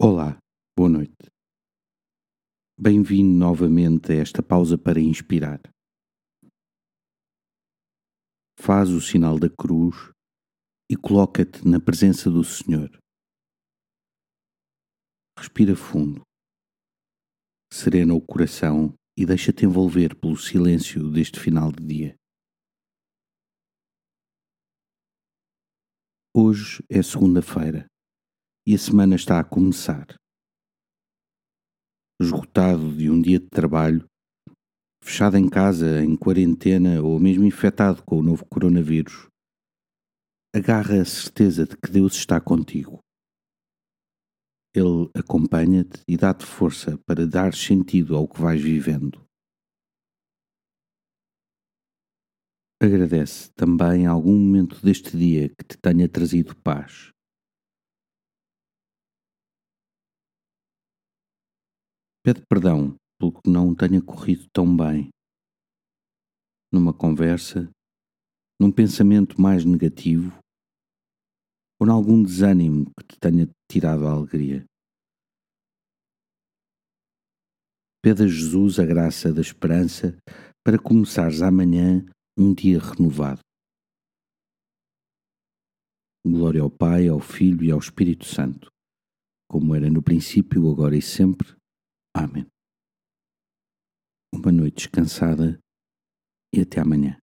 Olá, boa noite. Bem-vindo novamente a esta pausa para inspirar. Faz o sinal da cruz e coloca-te na presença do Senhor. Respira fundo, serena o coração e deixa-te envolver pelo silêncio deste final de dia. Hoje é segunda-feira e a semana está a começar. Esgotado de um dia de trabalho, fechado em casa, em quarentena ou mesmo infectado com o novo coronavírus, agarra a certeza de que Deus está contigo. Ele acompanha-te e dá-te força para dar sentido ao que vais vivendo. Agradece também algum momento deste dia que te tenha trazido paz. Pede perdão pelo que não tenha corrido tão bem. Numa conversa, num pensamento mais negativo ou em algum desânimo que te tenha tirado a alegria. Pede a Jesus a graça da esperança para começares amanhã um dia renovado. Glória ao Pai, ao Filho e ao Espírito Santo, como era no princípio, agora e sempre Amém. Uma noite descansada e até amanhã.